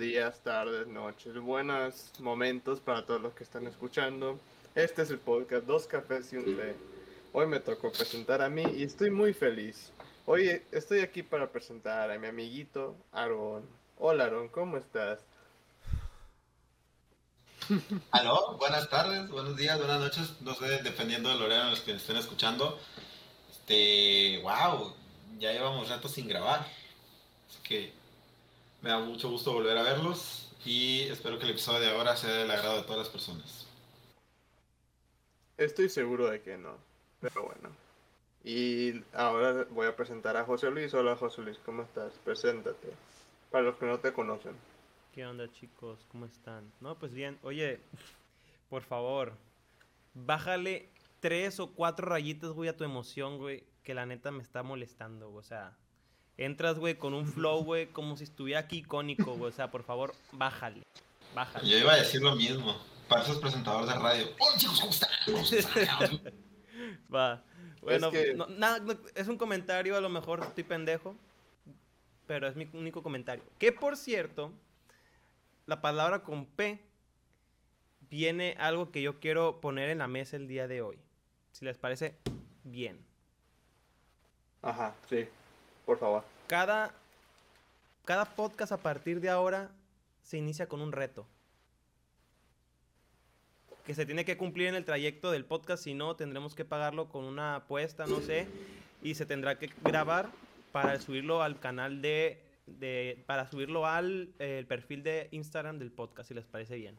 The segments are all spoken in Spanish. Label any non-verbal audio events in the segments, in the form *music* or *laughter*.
Días, tardes, noches, buenos momentos para todos los que están escuchando. Este es el podcast Dos Cafés y un Té. Hoy me tocó presentar a mí y estoy muy feliz. Hoy estoy aquí para presentar a mi amiguito Aaron. Hola Aaron, ¿cómo estás? Aló, buenas tardes, buenos días, buenas noches, no sé, dependiendo del horario en los que estén escuchando. Este, wow, ya llevamos rato sin grabar. Así que me da mucho gusto volver a verlos y espero que el episodio de ahora sea del agrado de todas las personas. Estoy seguro de que no, pero bueno. Y ahora voy a presentar a José Luis. Hola José Luis, ¿cómo estás? Preséntate. Para los que no te conocen. ¿Qué onda chicos? ¿Cómo están? No, pues bien. Oye, por favor, bájale tres o cuatro rayitas, güey, a tu emoción, güey, que la neta me está molestando, güey. O sea, entras, güey, con un flow, güey, como si estuviera aquí icónico, güey. O sea, por favor, bájale. Bájale. Yo iba a decir lo mismo. Para esos presentadores de radio. Hola chicos, ¿cómo están? ¿Cómo *laughs* están? Va. Bueno, Es que- no- nada, no, es un comentario, a lo mejor estoy pendejo, pero es mi único comentario. Que por cierto, la palabra con P viene algo que yo quiero poner en la mesa el día de hoy. Si les parece bien. Ajá, sí, por favor. Cada, cada podcast a partir de ahora se inicia con un reto. Que se tiene que cumplir en el trayecto del podcast, si no tendremos que pagarlo con una apuesta, no sé. Y se tendrá que grabar para subirlo al canal de... de- para subirlo al eh, perfil de Instagram del podcast, si les parece bien.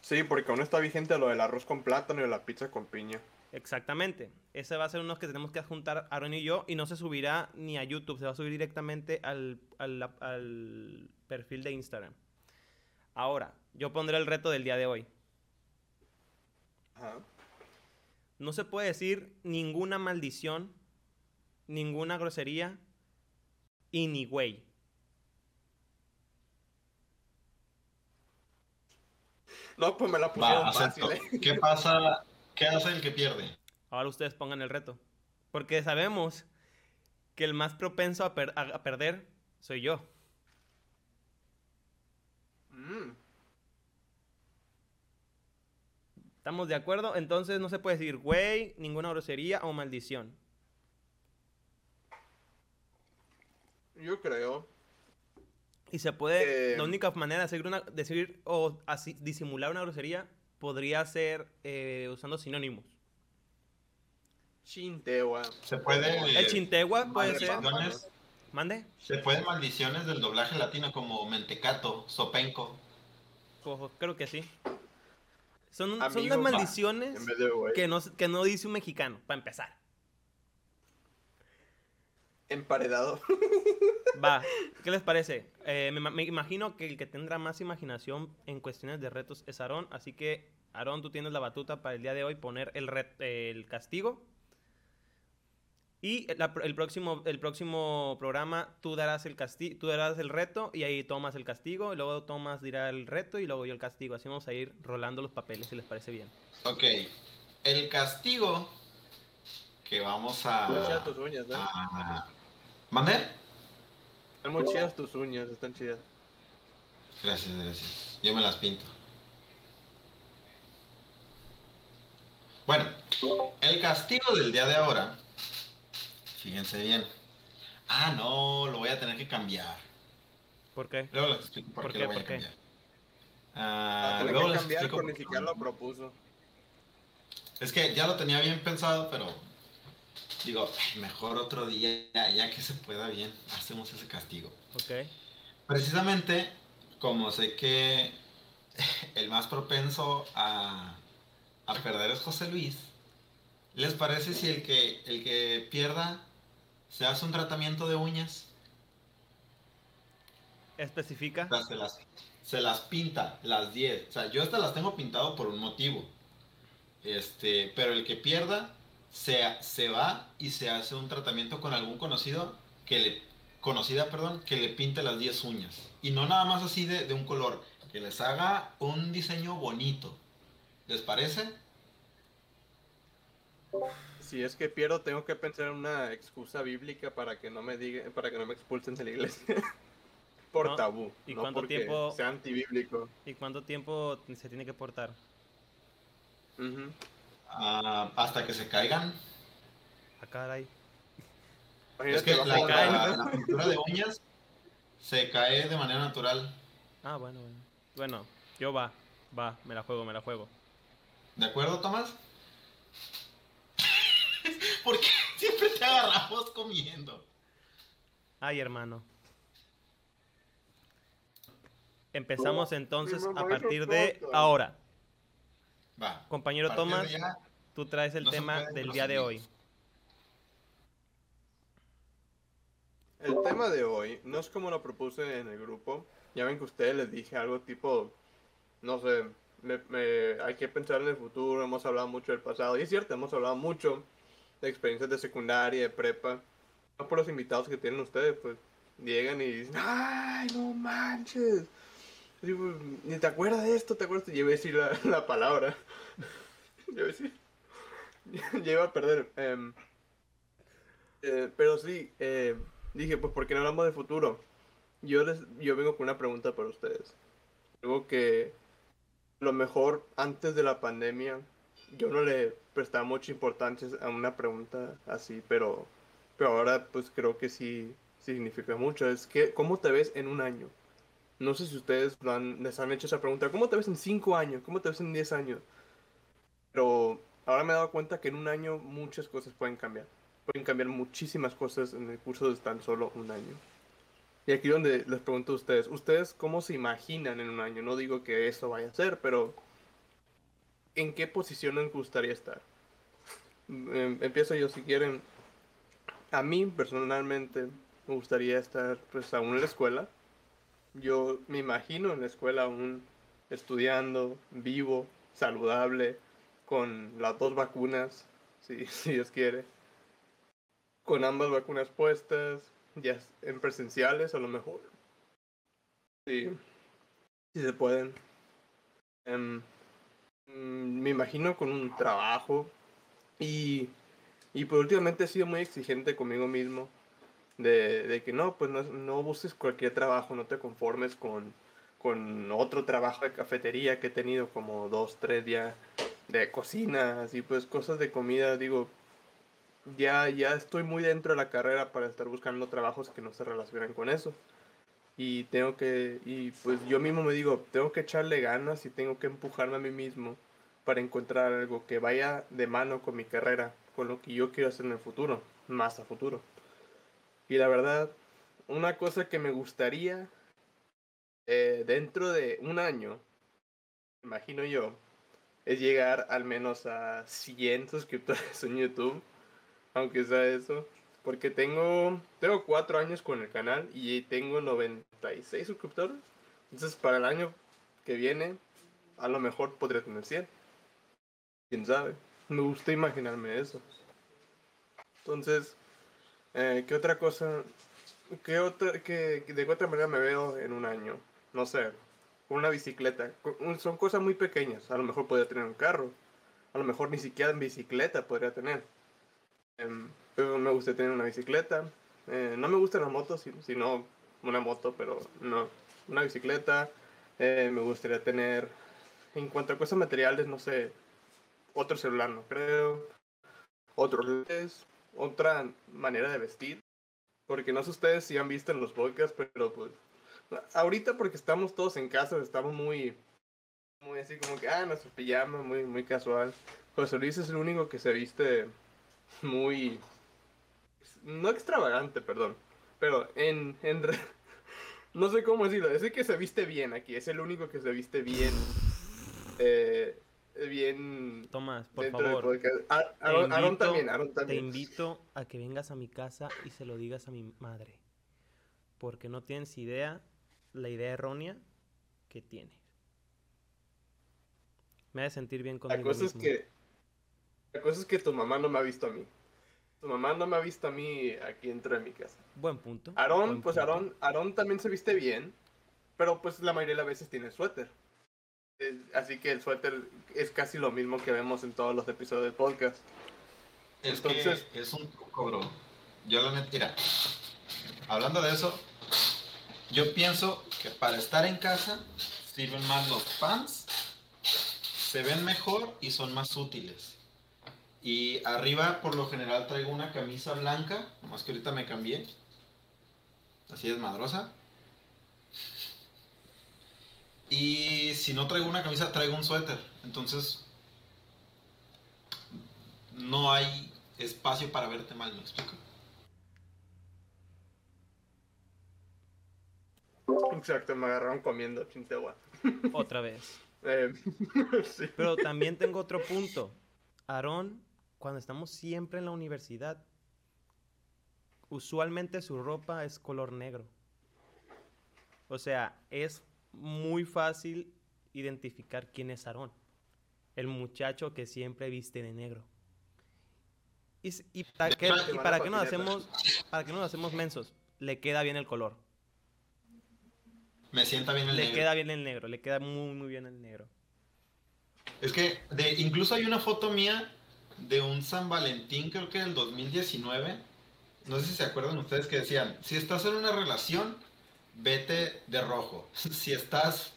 Sí, porque aún está vigente lo del arroz con plátano y la pizza con piña. Exactamente. Ese va a ser uno que tenemos que adjuntar Aaron y yo y no se subirá ni a YouTube, se va a subir directamente al, al- al perfil de Instagram. Ahora, yo pondré el reto del día de hoy. Ajá. No se puede decir ninguna maldición, ninguna grosería y ni güey. No, pues me la pusieron Va, fácil. ¿eh? ¿Qué pasa? ¿Qué hace el que pierde? Ahora ustedes pongan el reto. Porque sabemos que el más propenso a, per- a- a perder soy yo. Mm, ¿Estamos de acuerdo? Entonces no se puede decir güey, ninguna grosería o maldición. yo creo. Y se puede, Eh, la única manera de decir, una, decir o así, disimular una grosería podría ser eh, usando sinónimos. Chintegua. Se puede. El chintegua puede ser. maldiciones, Mande. se pueden maldiciones del doblaje latino como mentecato, sopenco. Ojo, creo que sí. Son, son Amigo, las va, maldiciones de que no, que no dice un mexicano, para empezar. Emparedado. Va, ¿qué les parece? Eh, me, ma- me imagino que el que tendrá más imaginación en cuestiones de retos es Aarón, así que Aarón, tú tienes la batuta para el día de hoy poner el, ret- el castigo. Y la- el, próximo, el próximo programa tú darás el casti tú darás el reto y ahí tomas el castigo, y luego Tomás dirá el reto y luego yo el castigo. Así vamos a ir rolando los papeles si les parece bien. Ok. El castigo que vamos a. Uñas, ¿no? a- ¿Mande? Están muy chidas tus uñas, están chidas. Gracias, gracias. Yo me las pinto. Bueno, el castigo del día de ahora. Fíjense bien. Ah, no, lo voy a tener que cambiar. ¿Por qué? Luego les explico por, ¿Por qué, qué? lo voy ¿Por a qué? cambiar. Ah, Ah, luego que les cambiar, explico ni por qué. siquiera lo propuso. Es que ya lo tenía bien pensado, pero digo, "Ay, mejor otro día, ya, ya que se pueda bien, hacemos ese castigo. Ok. Precisamente, como sé que el más propenso a, a perder es José Luis, ¿les parece si el que, el que pierda se hace un tratamiento de uñas? Especifica. O sea, se las, se las pinta, las 10. O sea, yo estas las tengo pintado por un motivo. Este, pero el que pierda se, se va y se hace un tratamiento con algún conocido que le conocida, perdón, que le pinte las 10 uñas. Y no nada más así de, de un color, que les haga un diseño bonito. ¿Les parece? Si es que pierdo, tengo que pensar en una excusa bíblica para que no me diga, para que no me expulsen de la iglesia. *laughs* por ¿No? tabú, ¿Y no cuánto porque tiempo- sea antibíblico. ¿Y cuánto tiempo se tiene que portar? Ujú. Ah, hasta que se caigan. Ah, caray. Es que la, la- la pintura de uñas se cae de manera natural. Ah, bueno, bueno. Bueno, yo va, va, me la juego, me la juego. ¿De acuerdo, Tomás? *laughs* ¿Por qué siempre te agarramos comiendo? Ay, hermano. Empezamos entonces a partir de caca. ahora. Va. Compañero Tomás, ya, tú traes el no tema del día de hoy. El tema de hoy no es como lo propuse en el grupo. Ya ven que a ustedes les dije algo tipo, no sé, me- me- hay que pensar en el futuro, hemos hablado mucho del pasado. Y es cierto, hemos hablado mucho de experiencias de secundaria, de prepa. No por los invitados que tienen ustedes, pues llegan y dicen, ¡ay, no manches! Digo, ni te acuerdas de esto, te acuerdas. Iba a decir la, *laughs* la palabra. iba a iba a perder. em, eh, pero sí, eh, dije, pues, ¿por qué no hablamos de futuro? Yo, les, yo vengo con una pregunta para ustedes. Algo que lo mejor antes de la pandemia yo no le prestaba mucha importancia a una pregunta así, pero, pero ahora pues creo que sí significa mucho. Es que, ¿cómo te ves en un año? No sé si ustedes han- les han hecho esa pregunta. ¿Cómo te ves en cinco años? ¿Cómo te ves en 10 años? Pero ahora me he dado cuenta que en un año muchas cosas pueden cambiar pueden cambiar muchísimas cosas en el curso de tan solo un año. Y aquí donde les pregunto a ustedes, ¿ustedes cómo se imaginan en un año? No digo que eso vaya a ser, pero ¿en qué posición les gustaría estar? Em, Empiezo yo si quieren. A mí personalmente me gustaría estar pues aún en la escuela. Yo me imagino en la escuela aún estudiando, vivo, saludable, con las dos vacunas, *laughs* si, si Dios quiere con ambas vacunas puestas, ya en presenciales a lo mejor. Sí, sí se pueden. Mm, me imagino con un trabajo y, y pues últimamente he sido muy exigente conmigo mismo de, que no, pues no, no busques cualquier trabajo, no te conformes con, con otro trabajo de cafetería que he tenido como dos, tres ya de cocina, así pues cosas de comida, digo, ya, ya estoy muy dentro de la carrera para estar buscando trabajos que no se relacionen con eso. Y tengo que, y pues yo mismo me digo, tengo que echarle ganas y tengo que empujarme a mí mismo para encontrar algo que vaya de mano con mi carrera, con lo que yo quiero hacer en el futuro, más a futuro. Y la verdad, una cosa que me gustaría eh, dentro de un año, imagino yo, es llegar al menos a 100 suscriptores en YouTube aunque sea eso. Porque tengo, tengo cuatro años con el canal y tengo 96 suscriptores. Entonces, para el año que viene, a lo mejor podría tener 100. Quién sabe. Me gusta imaginarme eso. Entonces, eh, ¿qué otra cosa? ¿Qué otra, qué, ¿De qué otra manera me veo en un año? No sé, una bicicleta. Son cosas muy pequeñas. A lo mejor podría tener un carro. A lo mejor ni siquiera en bicicleta podría tener. Em, pero me gusta tener una bicicleta. Eh, no me gustan las motos, si- sino una moto, pero no. Una bicicleta. Eh, me gustaría tener, en cuanto a cosas materiales, no sé, otro celular, no creo. Otros lentes, otra manera de vestir. Porque no sé ustedes si han visto en los podcasts, pero pues ahorita porque estamos todos en casa, estamos muy, muy así como que, ah, nuestro pijama, muy, muy casual. José Luis es el único que se viste muy no extravagante, perdón, pero en, en *laughs* no sé cómo decirlo, es el que se viste bien aquí, es el único que se viste bien, eh, bien Tomás, por favor, podcast. A- te Aaron, también, te invito a que vengas a mi casa y se lo digas a mi madre. Porque no tienes idea la idea errónea que tienes. Me hace sentir bien La conmigo cosa es que la cosa es que tu mamá no me ha visto a mí. Tu mamá no me ha visto a mí aquí dentro de mi casa. Buen punto. Aarón, pues. Aarón, Aarón también se viste bien, pero pues la mayoría de las veces tiene suéter. Eh, Así que el suéter es casi lo mismo que vemos en todos los episodios del podcast. Es Entonces- que es un truco, bro. Yo la neta, mira, hablando de eso, Yo pienso que para estar en casa sirven más los pants, se ven mejor y son más útiles. Y arriba por lo general traigo una camisa blanca, más que ahorita me cambié. Así es madrosa. Y si no traigo una camisa, traigo un suéter. Entonces, no hay espacio para verte mal, ¿me explico? Exacto, me agarraron comiendo chintegua. *laughs* Otra vez. Eh, *laughs* sí. Pero también tengo otro punto. Aarón, cuando estamos siempre en la universidad, usualmente su ropa es color negro. O sea, es muy fácil identificar quién es Aarón. El muchacho que siempre viste de negro. Y, para, y van para a qué nos hacemos, para qué nos hacemos mensos, le queda bien el color. Me sienta bien el Le negro. queda bien el negro, le queda muy muy bien el negro. Es que de, incluso hay una foto mía de un San Valentín, creo que del 2019. No sé si se acuerdan ustedes que decían, si estás en una relación, vete de rojo. *laughs* Si estás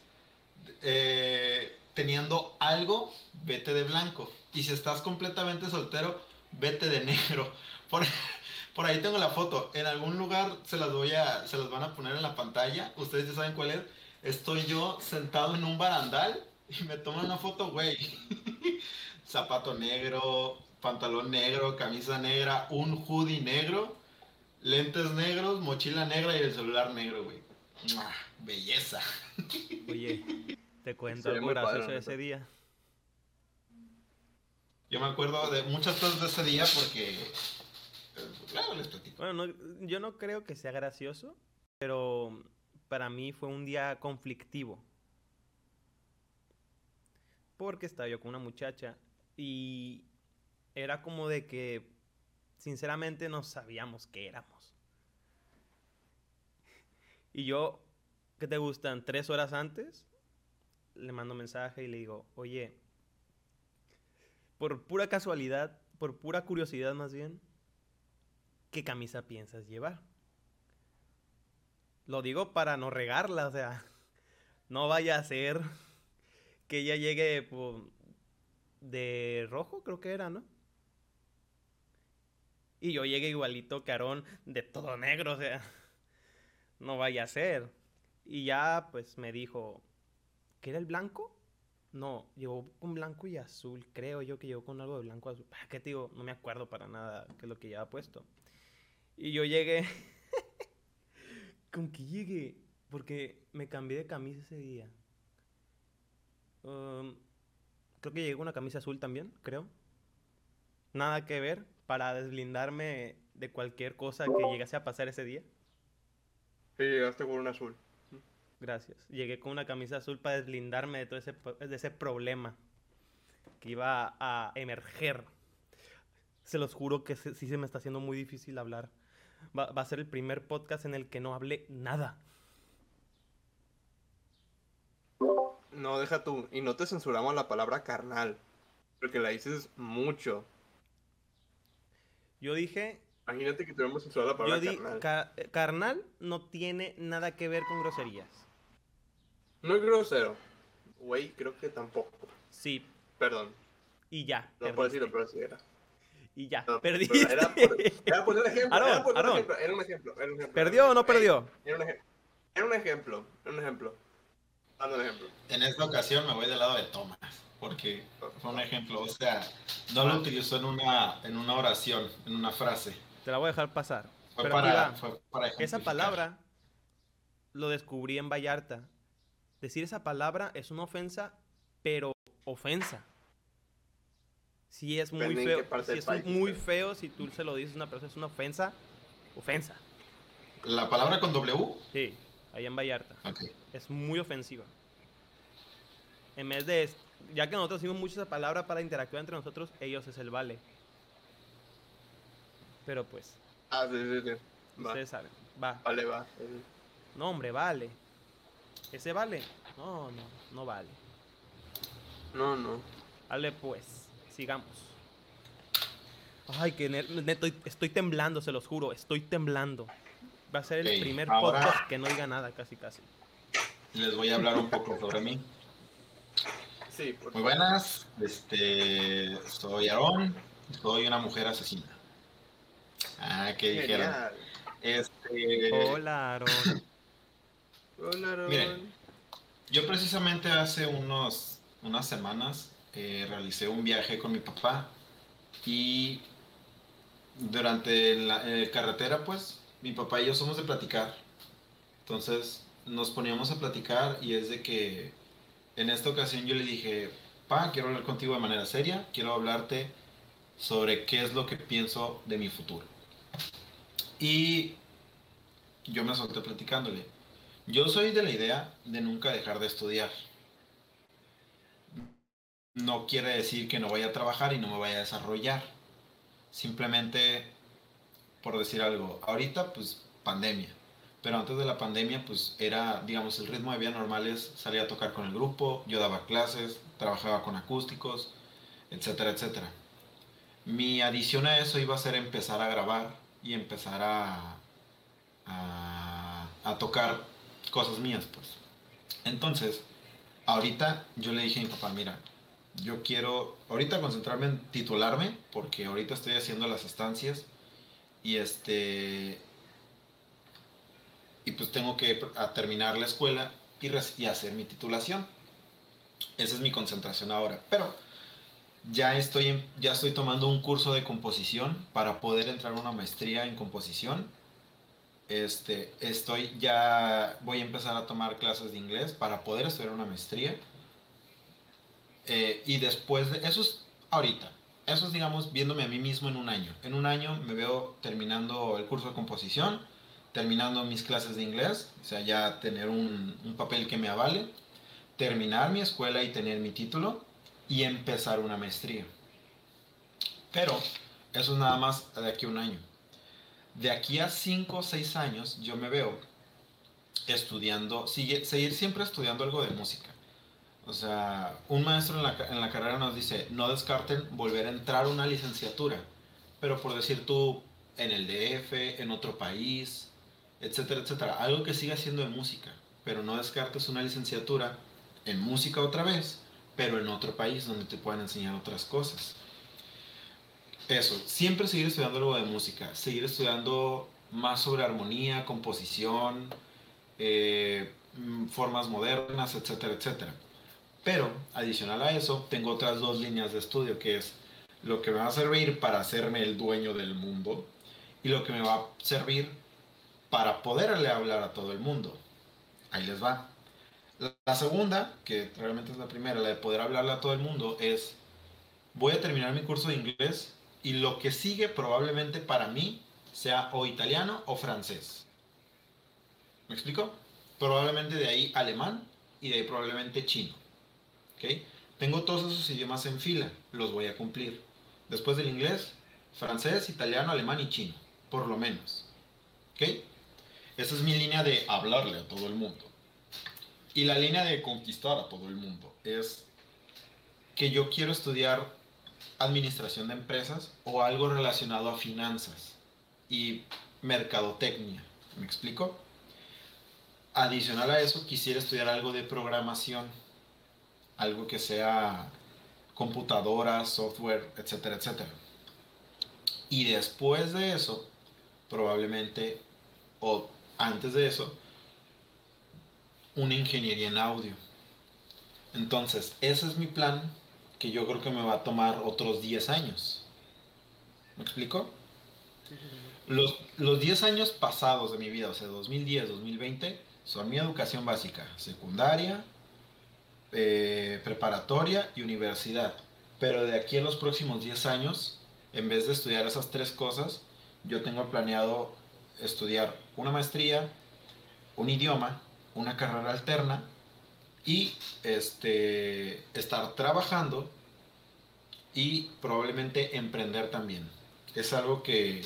eh, teniendo algo, vete de blanco. Y si estás completamente soltero, vete de negro. *laughs* Por, por ahí tengo la foto. En algún lugar se las voy a, se las van a poner en la pantalla. Ustedes ya saben cuál es. Estoy yo sentado en un barandal y me toman una foto, güey. *laughs* Zapato negro, pantalón negro, camisa negra, un hoodie negro, lentes negros, mochila negra y el celular negro, güey. Belleza. Oye, te cuento algo gracioso de ese día. Yo me acuerdo de muchas cosas de ese día porque... eh, Claro, les platico. Bueno, no- yo no creo que sea gracioso, pero para mí fue un día conflictivo. Porque estaba yo con una muchacha y era como de que sinceramente no sabíamos qué éramos. Y yo, ¿qué te gustan? Tres horas antes, le mando mensaje y le digo, oye, por pura casualidad, por pura curiosidad más bien, ¿qué camisa piensas llevar? Lo digo para no regarla, o sea, *laughs* no vaya a ser *laughs* que ella llegue po- de rojo, creo que era, ¿no? Y yo llegue igualito que Aarón, de todo negro, o sea, no vaya a ser. Y ya, pues me dijo, ¿qué era el blanco? No, llegó con blanco y azul, creo yo que llegó con algo de blanco azul. Ah, ¿Qué te digo? No me acuerdo para nada qué es lo que llevaba puesto. Y yo llegué. *laughs* ¿Con qué llegué? Porque me cambié de camisa ese día. Um, creo que llegué con una camisa azul también, creo. Nada que ver para deslindarme de cualquier cosa que llegase a pasar ese día. Sí, llegaste con un azul. Gracias. Llegué con una camisa azul para deslindarme de todo ese, de ese problema que iba a emerger. Se los juro que se- sí se me está haciendo muy difícil hablar. Va, va a ser el primer podcast en el que no hable nada. No, deja tú. Y no te censuramos la palabra carnal. Porque la dices mucho. Yo dije, Imagínate que tuviéramos censurado la yo palabra di, carnal. ca- carnal no tiene nada que ver con groserías. No es grosero. Güey, creo que tampoco. Sí, Perdón. y ya. No puedo decirlo, pero sí era. Y ya, No, perdiste. Era por, era por un ejemplo. Era por un ejemplo. Era un ejemplo. Era un ejemplo. ¿Perdió o no perdió? Era un, eje- era un ejemplo. Era un ejemplo. Dando un ejemplo. En esta ocasión me voy del lado de Tomás, porque fue un ejemplo, o sea, no lo utilizó en una, en una oración, en una frase. Te la voy a dejar pasar. Fue Pero para, fue para Esa palabra lo descubrí en Vallarta. Decir esa palabra es una ofensa, pero ofensa. Sí es muy feo. del es país muy estés. feo si tú se lo dices a una persona, es una ofensa. Ofensa. La palabra con W. Sí, ahí en Vallarta. Ok. Es muy ofensiva. En vez de, ya que nosotros decimos mucho esa palabra para interactuar entre nosotros, ellos es el vale. Pero pues, Ah, sí, sí, sí. Va. ustedes saben. Va. Vale, va. No, hombre, vale. ¿Ese vale? No, no, no vale. No, no. Vale, pues, sigamos. Ay, que ne- neto, estoy temblando, se los juro, estoy temblando. Va a ser el primer ahora- podcast que no diga nada, casi casi. Les voy a hablar un poco sobre mí. Sí, por Muy buenas, este, soy Aarón, soy una mujer asesina. Ah, que dijeron. Este, Hola, Aaron. Hola, Aaron. Miren. yo precisamente hace unos, unas semanas eh, realicé un viaje con mi papá y durante la eh, carretera, pues, mi papá y yo somos de platicar. Entonces nos poníamos a platicar y es de que en esta ocasión yo le dije, pa, quiero hablar contigo de manera seria, quiero hablarte sobre qué es lo que pienso de mi futuro. Y yo me solté platicándole. Yo soy de la idea de nunca dejar de estudiar. No quiere decir que no vaya a trabajar y no me vaya a desarrollar. Simplemente, por decir algo, ahorita pues pandemia. Pero antes de la pandemia pues era, digamos, el ritmo de vida normal es salir a tocar con el grupo, yo daba clases, trabajaba con acústicos, etcétera, etcétera. Mi adición a eso iba a ser empezar a grabar y empezar a, a, tocar cosas mías, pues. Entonces, ahorita yo le dije a mi papá, mira, yo quiero ahorita concentrarme en titularme, porque ahorita estoy haciendo las estancias y este... Y pues tengo que terminar la escuela y, y hacer mi titulación. Esa es mi concentración ahora. Pero ya estoy, ya estoy tomando un curso de composición para poder entrar a una maestría en composición. Este, estoy ya voy a empezar a tomar clases de inglés para poder estudiar una maestría. Eh, y después de eso es ahorita. Eso es, digamos, viéndome a mí mismo en un año. En un año me veo terminando el curso de composición, terminando mis clases de inglés, o sea, ya tener un, un papel que me avale, terminar mi escuela y tener mi título y empezar una maestría. Pero eso es nada más de aquí a un año. De aquí a 5 o 6 años yo me veo estudiando, sigue, seguir siempre estudiando algo de música. O sea, un maestro en la, en la carrera nos dice, no descarten volver a entrar a una licenciatura, pero por decir tú, en el DF, en otro país, etcétera, etcétera. Algo que siga siendo de música, pero no descartes una licenciatura en música otra vez, pero en otro país donde te puedan enseñar otras cosas. Eso, siempre seguir estudiando algo de música, seguir estudiando más sobre armonía, composición, eh, mm, formas modernas, etcétera, etcétera. Pero, adicional a eso, tengo otras dos líneas de estudio, que es lo que me va a servir para hacerme el dueño del mundo y lo que me va a servir para poderle hablar a todo el mundo. Ahí les va. La, segunda, que realmente es la primera, la de poder hablarle a todo el mundo, es voy a terminar mi curso de inglés y lo que sigue probablemente para mí sea o italiano o francés. ¿Me explico? Probablemente de ahí alemán y de ahí probablemente chino. ¿Ok? Tengo todos esos idiomas en fila, los voy a cumplir. Después del inglés, francés, italiano, alemán y chino, por lo menos. ¿Ok? Esa es mi línea de hablarle a todo el mundo. Y la línea de conquistar a todo el mundo es que yo quiero estudiar administración de empresas o algo relacionado a finanzas y mercadotecnia. ¿Me explico? Adicional a eso, quisiera estudiar algo de programación, algo que sea computadoras, software, etcétera, etcétera. Y después de eso, probablemente, o antes de eso, una ingeniería en audio. Entonces, ese es mi plan que yo creo que me va a tomar otros 10 años. ¿Me explico? Los, los 10 años pasados de mi vida, o sea, 2010, 2020, son mi educación básica, secundaria, eh, preparatoria y universidad. Pero de aquí a los próximos 10 años, en vez de estudiar esas tres cosas, yo tengo planeado estudiar una maestría, un idioma, una carrera alterna y este, estar trabajando y probablemente emprender también. Es algo que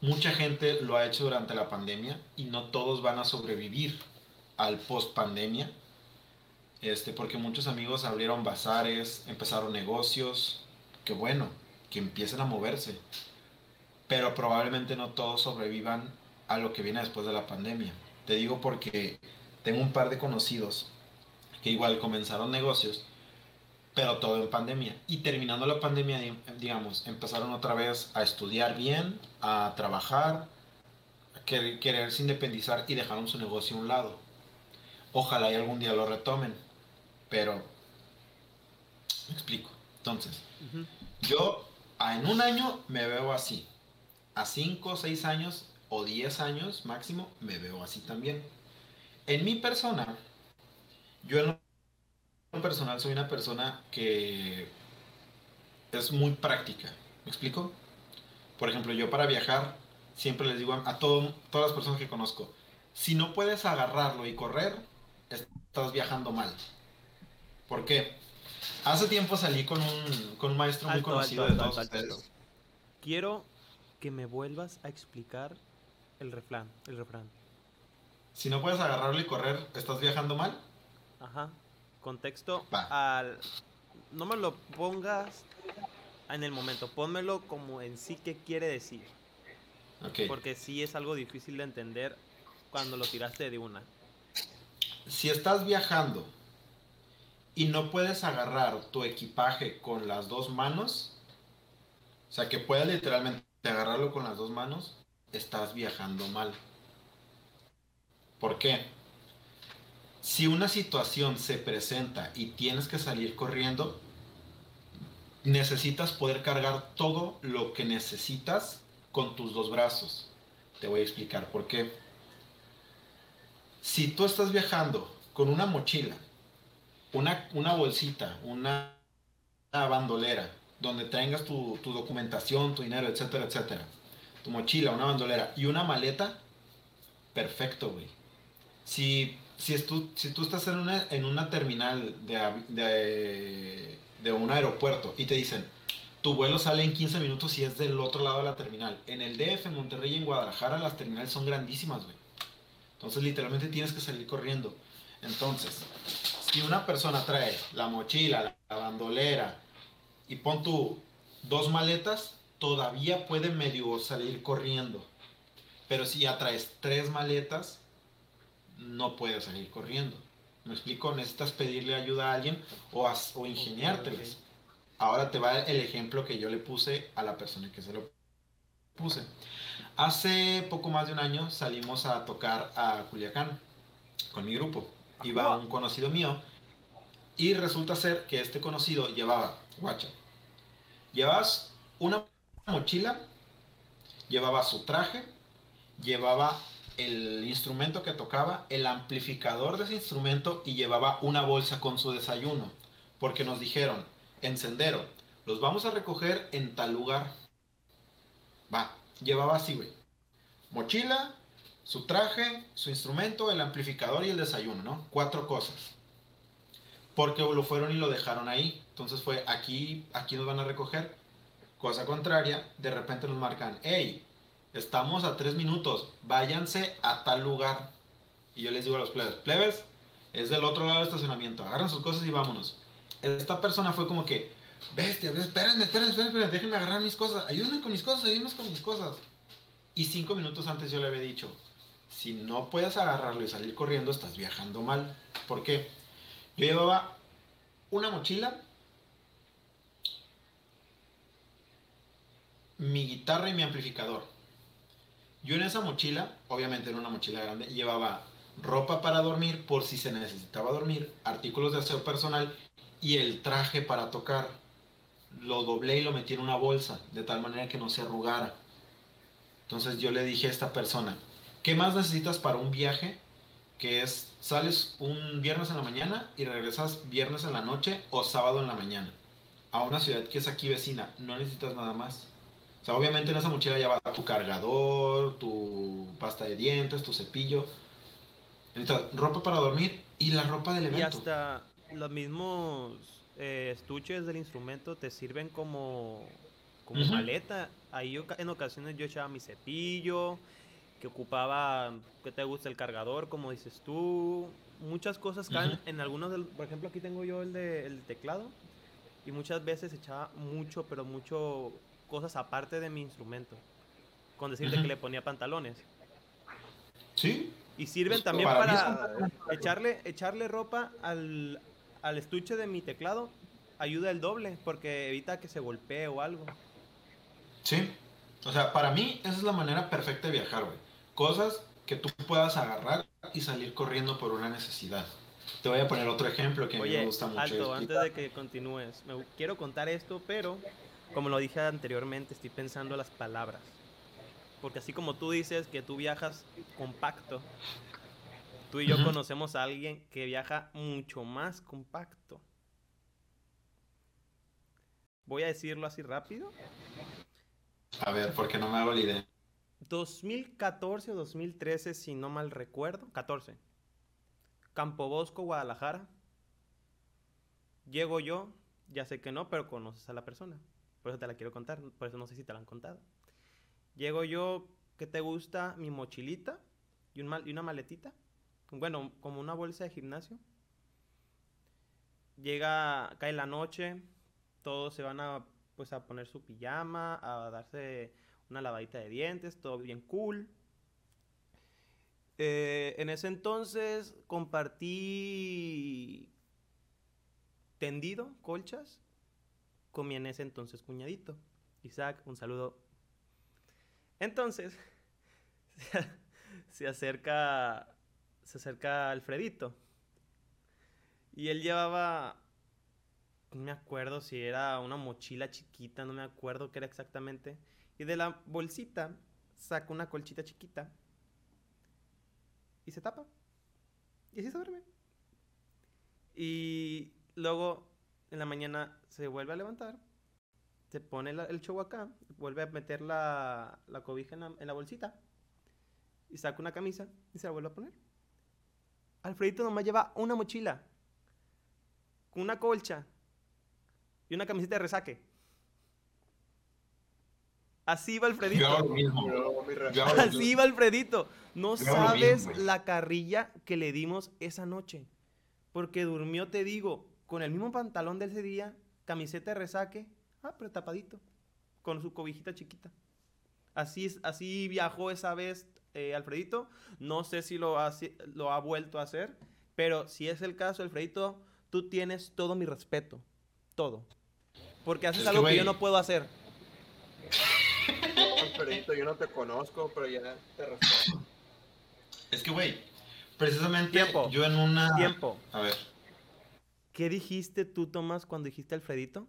mucha gente lo ha hecho durante la pandemia y no todos van a sobrevivir al post pandemia. Este, porque muchos amigos abrieron bazares, empezaron negocios, que bueno, que empiecen a moverse. Pero probablemente no todos sobrevivan a lo que viene después de la pandemia. Te digo porque tengo un par de conocidos que igual comenzaron negocios, pero todo en pandemia. Y terminando la pandemia, digamos, empezaron otra vez a estudiar bien, a trabajar, a quererse independizar y dejaron su negocio a un lado. Ojalá y algún día lo retomen, pero me explico. Entonces, yo en un año me veo así. A 5 o 6 años o 10 años máximo me veo así también. En mi persona, yo en lo personal soy una persona que es muy práctica. ¿Me explico? Por ejemplo, yo para viajar siempre les digo a, todas las personas que conozco, si no puedes agarrarlo y correr, estás viajando mal. ¿Por qué? Hace tiempo salí con un, con un maestro muy conocido de todos ustedes. Quiero que me vuelvas a explicar el refrán, el refrán. Si no puedes agarrarlo y correr, ¿estás viajando mal? Ajá. Contexto al no me lo pongas en el momento, pónmelo como en sí que quiere decir. Okay. Porque sí es algo difícil de entender cuando lo tiraste de una. Si estás viajando y no puedes agarrar tu equipaje con las dos manos, o sea, que puedas literalmente agarrarlo con las dos manos, estás viajando mal. ¿Por qué? Si una situación se presenta y tienes que salir corriendo, necesitas poder cargar todo lo que necesitas con tus dos brazos. Te voy a explicar por qué. Si tú estás viajando con una mochila una, una bolsita, una, bandolera, donde tengas tu, documentación, tu dinero, etcétera, etcétera. Tu mochila, una bandolera y una maleta, perfecto, güey. Si, si, si tú estás en una, en una terminal de, de, un aeropuerto y te dicen, tu vuelo sale en 15 minutos y es del otro lado de la terminal. En el DF, en Monterrey y en Guadalajara las terminales son grandísimas, güey. Entonces literalmente tienes que salir corriendo. Entonces, si una persona trae la mochila, la bandolera y pon tú dos maletas, todavía puede medio salir corriendo. Pero si ya traes tres maletas, no puedes salir corriendo. ¿Me explico? Necesitas pedirle ayuda a alguien o, o ingeniárteles. Ahora te va el ejemplo que yo le puse a la persona que se lo puse. Hace poco más de un año salimos a tocar a Culiacán con mi grupo iba un conocido mío y resulta ser que este conocido llevaba, guacha, llevabas una mochila, llevaba su traje, llevaba el instrumento que tocaba, el amplificador de ese instrumento y llevaba una bolsa con su desayuno. Porque nos dijeron, encendero, los vamos a recoger en tal lugar. Va, llevaba así. Mochila, su traje, su instrumento, el amplificador y el desayuno, ¿no? Cuatro cosas. Porque lo fueron y lo dejaron ahí. Entonces fue aquí, aquí nos van a recoger. Cosa contraria, de repente nos marcan, hey, estamos a tres minutos, váyanse a tal lugar. Y yo les digo a los plebes, plebes, es del otro lado del estacionamiento, agarran sus cosas y vámonos. Esta persona fue como que, bestia, espérenme, espérenme, espérenme, déjenme agarrar mis cosas, ayúdenme con mis cosas, ayúdenme con mis cosas. Y cinco minutos antes yo le había dicho, si no puedes agarrarlo y salir corriendo, estás viajando mal. ¿Por qué? Yo llevaba una mochila, mi guitarra y mi amplificador. Yo en esa mochila, obviamente en una mochila grande, llevaba ropa para dormir por si se necesitaba dormir, artículos de aseo personal y el traje para tocar. Lo doblé y lo metí en una bolsa, de tal manera que no se arrugara. Entonces yo le dije a esta persona, ¿Qué más necesitas para un viaje? Que es, sales un viernes en la mañana y regresas viernes en la noche o sábado en la mañana. A una ciudad que es aquí vecina. No necesitas nada más. O sea, obviamente en esa mochila ya va tu cargador, tu pasta de dientes, tu cepillo. Necesitas ropa para dormir y la ropa del evento. Y hasta los mismos eh, estuches del instrumento te sirven como, como maleta. Ahí yo, en ocasiones yo echaba mi cepillo, que ocupaba, que te gusta el cargador, como dices tú, muchas cosas caen en algunos, del, por ejemplo aquí tengo yo el de el teclado y muchas veces echaba mucho, pero mucho cosas aparte de mi instrumento, con decirte que le ponía pantalones. Sí. Y sirven también Para echarle, echarle ropa al, al estuche de mi teclado. Ayuda el doble, porque evita que se golpee o algo. Sí. O sea, para mí esa es la manera perfecta de viajar, güey. Cosas que tú puedas agarrar y salir corriendo por una necesidad. Te voy a poner otro ejemplo que a mí me Oye, gusta mucho. alto, antes de que continúes, me quiero contar esto, pero como lo dije anteriormente, estoy pensando las palabras. Porque así como tú dices que tú viajas compacto, tú y yo conocemos a alguien que viaja mucho más compacto. Voy a decirlo así rápido. A ver, porque no me hago la idea. 2014 o 2013, si no mal recuerdo. 14. Campo Bosco, Guadalajara. Llego yo, ya sé que no, pero conoces a la persona. Por eso te la quiero contar, por eso no sé si te la han contado. Llego yo, ¿qué te gusta? Mi mochilita y, una maletita. Bueno, como una bolsa de gimnasio. Llega, cae la noche, todos se van a, pues, a poner su pijama, a darse una lavadita de dientes, todo bien cool. Eh, en ese entonces compartí tendido, colchas, con en ese entonces cuñadito. Isaac, un saludo. Entonces, *laughs* se acerca, se acerca Alfredito. Y él llevaba, no me acuerdo si era una mochila chiquita, no me acuerdo qué era exactamente. Y de la bolsita saca una colchita chiquita y se tapa. Y así se duerme. Y luego en la mañana se vuelve a levantar, se pone la- el show acá, vuelve a meter la, la cobija en la, en la bolsita y saca una camisa y se la vuelve a poner. Alfredito nomás lleva una mochila con una colcha y una camiseta de resaque. Así va Alfredito. Yo lo mismo. Yo lo Así va Alfredito. No sabes mismo, la carrilla que le dimos esa noche. Porque durmió, te digo, con el mismo pantalón de ese día, camiseta de resaque, ah, pero tapadito, con su cobijita chiquita. Así, es, así viajó esa vez eh, Alfredito. No sé si lo ha, si- lo ha vuelto a hacer, pero si es el caso, Alfredito, tú tienes todo mi respeto. Todo. Porque haces Es que, algo que yo no puedo hacer. *laughs* Alfredito, yo no te conozco, pero ya te respeto. Es que, güey, precisamente Tiempo. yo en una... Tiempo. A ver. ¿Qué dijiste tú, Tomás, cuando dijiste Alfredito?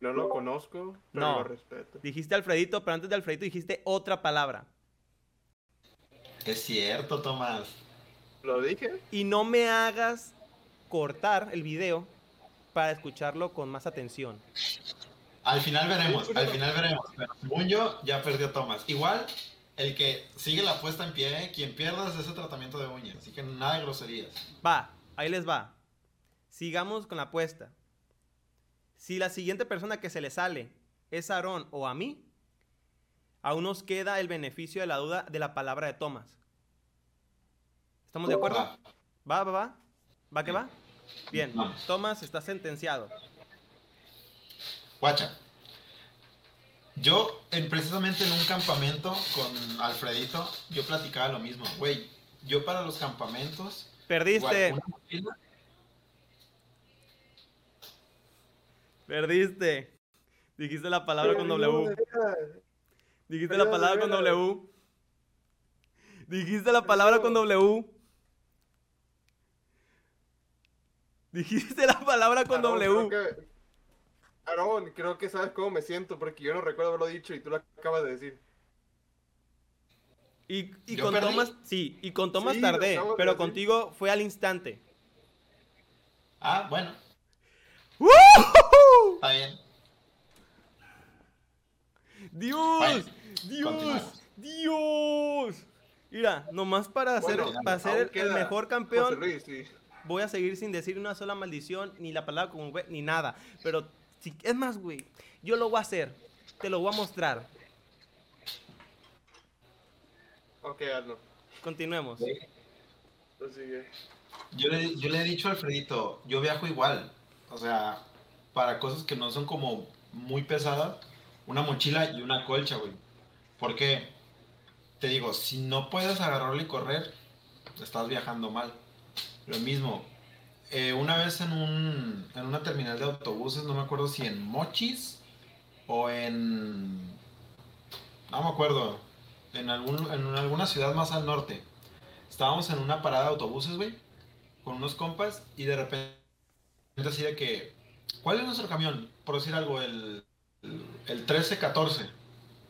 No lo conozco, pero No. lo respeto. Dijiste Alfredito, pero antes de Alfredito dijiste otra palabra. Es cierto, Tomás. ¿Lo dije? Y no me hagas cortar el video para escucharlo con más atención. Al final veremos, al final veremos. Pero según yo, ya perdió Tomás. Igual, el que sigue la puesta en pie, quien pierda es ese tratamiento de uñas. Así que nada de groserías. Va, ahí les va. Sigamos con la apuesta. Si la siguiente persona que se le sale es Aarón o a mí, aún nos queda el beneficio de la duda de la palabra de Tomás. ¿Estamos de acuerdo? Va. ¿Va, va, va? ¿Va que va? Bien. Tomás está sentenciado. Guacha. Yo, en, precisamente en un campamento con Alfredito, yo platicaba lo mismo. Güey, yo para los campamentos... Perdiste, perdiste. Dijiste la palabra con W. Dijiste la palabra con. W. Dijiste la palabra con W. Dijiste la palabra con W. Aarón, creo que sabes cómo me siento porque yo no recuerdo haberlo dicho y tú lo acabas de decir. Y, y ¿Yo con perdí? Tomás, sí, y con Sí, tardé, pero contigo fue al instante. Ah, bueno, está bien. ¡Dios! Bueno, ¡Dios! ¡Dios! Mira, nomás para hacer, para ser el- mejor campeón, Luis, sí. voy a seguir sin decir una sola maldición, ni la palabra con güey, ni nada. Pero, si, es más, güey, yo lo voy a hacer. Te lo voy a mostrar. Ok, hazlo. Continuemos. Prosigue. Yo le, yo le he dicho a Alfredito, yo viajo igual. O sea, para cosas que no son como muy pesadas, una mochila y una colcha, güey. ¿Por qué? te digo, si no puedes agarrarlo y correr, estás viajando mal. Lo mismo, eh, una vez en, un, en una terminal de autobuses, no me acuerdo si en Mochis o en... No me acuerdo, en, algún, en alguna ciudad más al norte. Estábamos en una parada de autobuses, güey, con unos compas y de repente así de que, ¿cuál es nuestro camión? Por decir algo, el, el, el 1314.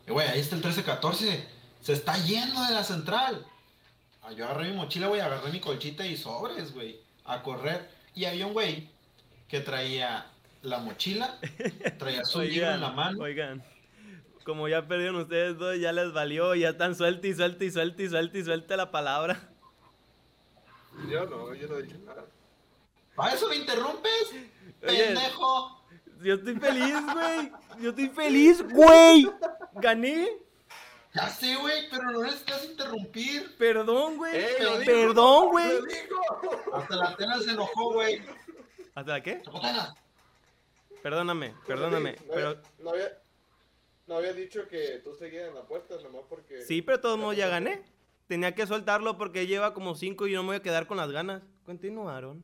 Y güey, ahí está el 1314. Se está yendo de la central. Ah, yo agarré mi mochila, güey, agarré mi colchita y sobres, güey, a correr. Y había un güey que traía la mochila, traía su *laughs* libro en la mano. Oigan, como ya perdieron ustedes dos, ya les valió, ya están suelta y suelta y suelta y suelta y suelta la palabra. Yo no, yo no he dicho nada. ¿Para eso me interrumpes? Oye. ¡Pendejo! Yo estoy feliz, güey. Yo estoy feliz, güey. Gané. Ya sé, güey, pero no necesitas interrumpir. Perdón, güey. Perdón, güey. Hasta la tela se enojó, güey. ¿Hasta la qué? Perdóname, perdóname. No Pero había, no, había, no había dicho que tú seguías en la puerta, nomás porque... sí, pero de todos modos ya gané. Tenía que soltarlo porque lleva como cinco y no me voy a quedar con las ganas. Continuaron.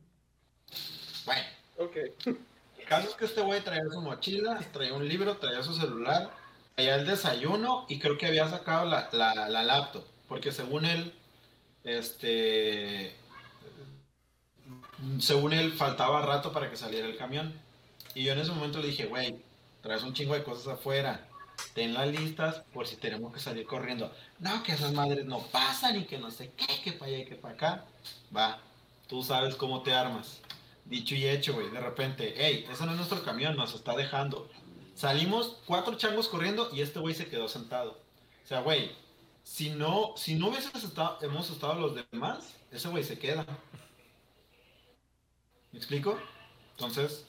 Bueno, Ok. el caso es que este güey traía su mochila, traía un libro, traía su celular, traía el desayuno y creo que había sacado la, la, la laptop. Porque según él, este. Según él, faltaba rato para que saliera el camión. Y yo en ese momento le dije, güey, traes un chingo de cosas afuera. Ten las listas por si tenemos que salir corriendo. No, que esas madres no pasan y que no sé qué, que para allá y que para acá. Va, tú sabes cómo te armas. Dicho y hecho, güey. De repente, hey, ese no es nuestro camión, nos está dejando. Salimos cuatro changos corriendo y este güey se quedó sentado. O sea, güey, si no, si no hubiésemos estado, hemos estado los demás, ese güey se queda. ¿Me explico? Entonces,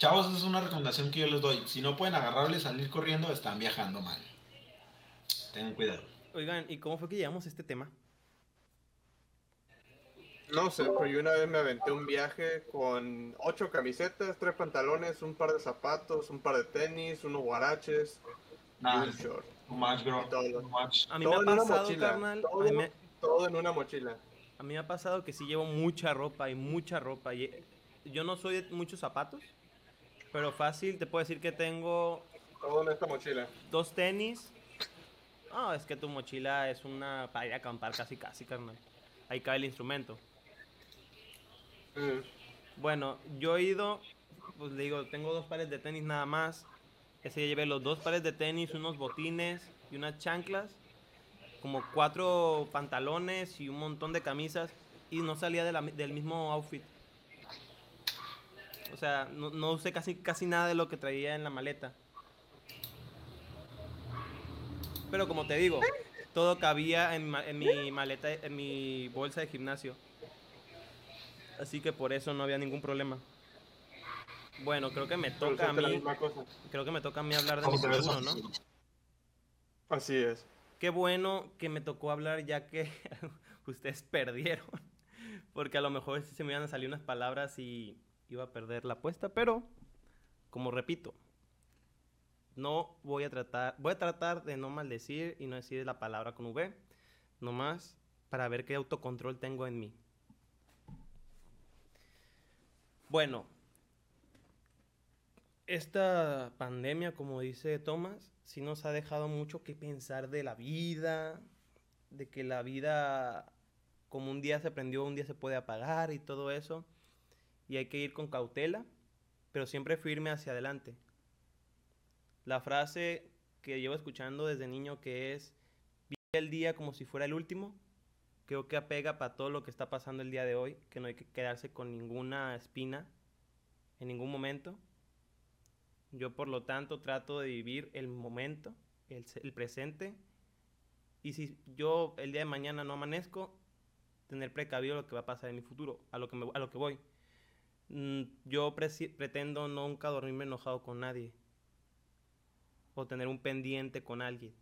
chavos, esa es una recomendación que yo les doy. Si no pueden agarrarle y salir corriendo, están viajando mal. Tengan cuidado. Oigan, ¿y cómo fue que llegamos a este tema? No sé, pero yo una vez me aventé un viaje con ocho camisetas, tres pantalones, un par de zapatos, un par de tenis, unos guaraches y Nah, un short. too much, bro. Todo. Too much. A mí Todo me ha pasado, mochila, carnal. todo. A mí me, Todo en una mochila. a mí me ha pasado que sí llevo mucha ropa y mucha ropa. y- Yo no soy de muchos zapatos, pero fácil te puedo decir que tengo Todo en esta mochila. dos tenis. No, es que tu mochila es una para ir a acampar casi casi, carnal. Ahí cae el instrumento. Mm. Bueno, yo he ido, pues le digo, tengo dos pares de tenis nada más. Ese ya llevé los dos pares de tenis, unos botines y unas chanclas, como cuatro pantalones y un montón de camisas y no salía de la del mismo outfit. O sea, no, no usé casi, casi nada de lo que traía en la maleta. Pero como te digo, todo cabía en, mi ma- en mi maleta, en mi bolsa de gimnasio. Así que por eso no había ningún problema. Bueno, creo que me toca a mí, creo que me toca a mí hablar de mi ¿Cómo te ves, futuro, ¿no? Así es. Qué bueno que me tocó hablar ya que *laughs* ustedes perdieron. Porque a lo mejor se me iban a salir unas palabras y iba a perder la apuesta, pero como repito, no voy a tratar, voy a tratar de no maldecir y no decir la palabra con V, nomás para ver qué autocontrol tengo en mí. Bueno, esta pandemia, como dice Thomas, sí nos ha dejado mucho que pensar de la vida, de que la vida, como un día se prendió, un día se puede apagar y todo eso. Y hay que ir con cautela, pero siempre firme hacia adelante. La frase que llevo escuchando desde niño que es, vive el día como si fuera el último, creo que apega para todo lo que está pasando el día de hoy, que no hay que quedarse con ninguna espina en ningún momento. Yo por lo tanto trato de vivir el momento, el, se- el presente. Y si yo el día de mañana no amanezco, tener precavido lo que va a pasar en mi futuro, a lo que, me- a lo que voy. Mm, Yo pretendo nunca dormirme enojado con nadie. O tener un pendiente con alguien.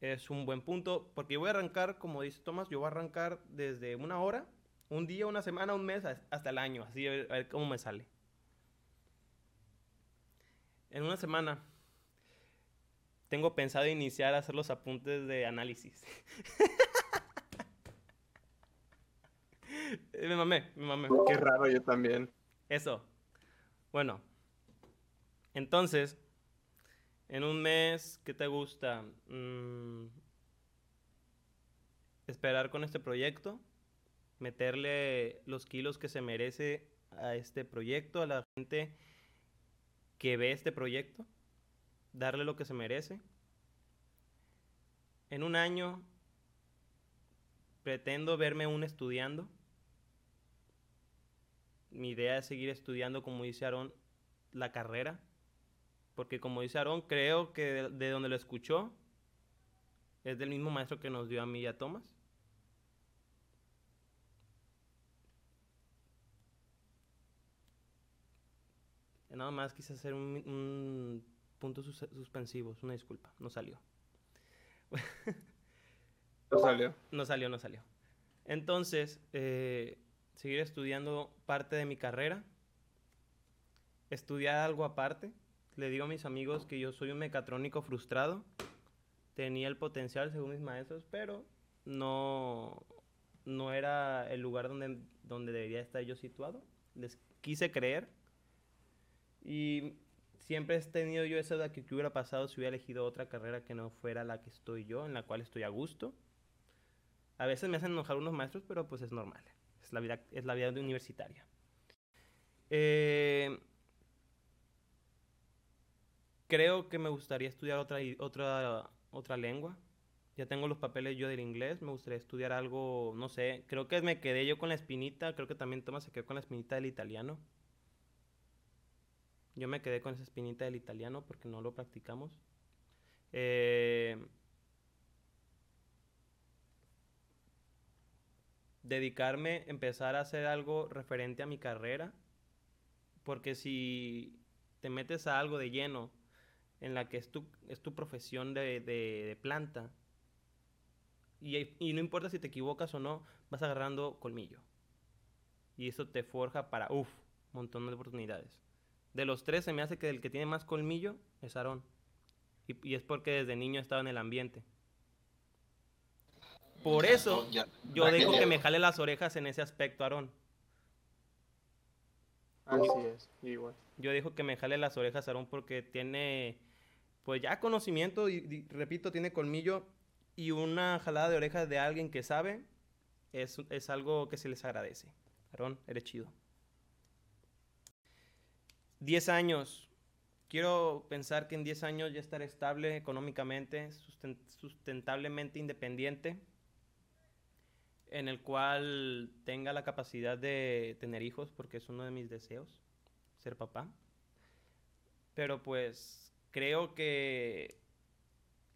Es un buen punto, porque yo voy a arrancar, como dice Tomás, yo voy a arrancar desde una hora, un día, una semana, un mes, as- hasta el año, así a ver cómo me sale. En una semana, tengo pensado iniciar a hacer los apuntes de análisis. *laughs* *laughs* me mamé, me mamé. Qué raro, yo también. Eso. Bueno. Entonces, en un mes, ¿qué te gusta? Mm, esperar con este proyecto, meterle los kilos que se merece a este proyecto, a la gente que ve este proyecto, darle lo que se merece. En un año pretendo verme un estudiando. Mi idea es seguir estudiando, como dice Aarón, la carrera. Porque como dice Aarón, creo que de, de donde lo escuchó es del mismo maestro que nos dio a mí y a Tomás. Nada más quise hacer un, un punto sus una disculpa, no salió. *laughs* no salió. No salió, no salió. Entonces, eh, seguir estudiando parte de mi carrera, estudiar algo aparte. Le digo a mis amigos que yo soy un mecatrónico frustrado. Tenía el potencial según mis maestros, pero no, no era el lugar donde, donde debería estar yo situado. Les quise creer y siempre he tenido yo esa de que hubiera pasado si hubiera elegido otra carrera que no fuera la que estoy yo, en la cual estoy a gusto. A veces me hacen enojar unos maestros, pero pues es normal. Es la vida, es la vida universitaria. Eh, creo que me gustaría estudiar otra, otra, otra lengua. Ya tengo los papeles yo del inglés, me gustaría estudiar algo, no sé, creo que me quedé yo con la espinita, creo que también Tomás se quedó con la espinita del italiano. Yo me quedé con esa espinita del italiano porque no lo practicamos. Eh, dedicarme, empezar a hacer algo referente a mi carrera. Porque si te metes a algo de lleno en la que es tu, es tu profesión de, de, planta, y, y, no importa si te equivocas o no, vas agarrando colmillo. Y eso te forja para, uff, montón de oportunidades. De los tres se me hace que el que tiene más colmillo es Aarón. Y, y, es porque desde niño estaba en el ambiente. Por eso ya, yo dejo que me jale las orejas en ese aspecto, Aarón. Así es, igual. Yo dejo que me jale las orejas, Aarón, porque tiene, pues ya conocimiento, y, y, repito, tiene colmillo y una jalada de orejas de alguien que sabe es, es algo que se les agradece. Aarón, eres chido. 10 años. Quiero pensar que en 10 años ya estaré estable económicamente, sustentablemente independiente, en el cual tenga la capacidad de tener hijos, porque es uno de mis deseos, ser papá. Pero pues creo que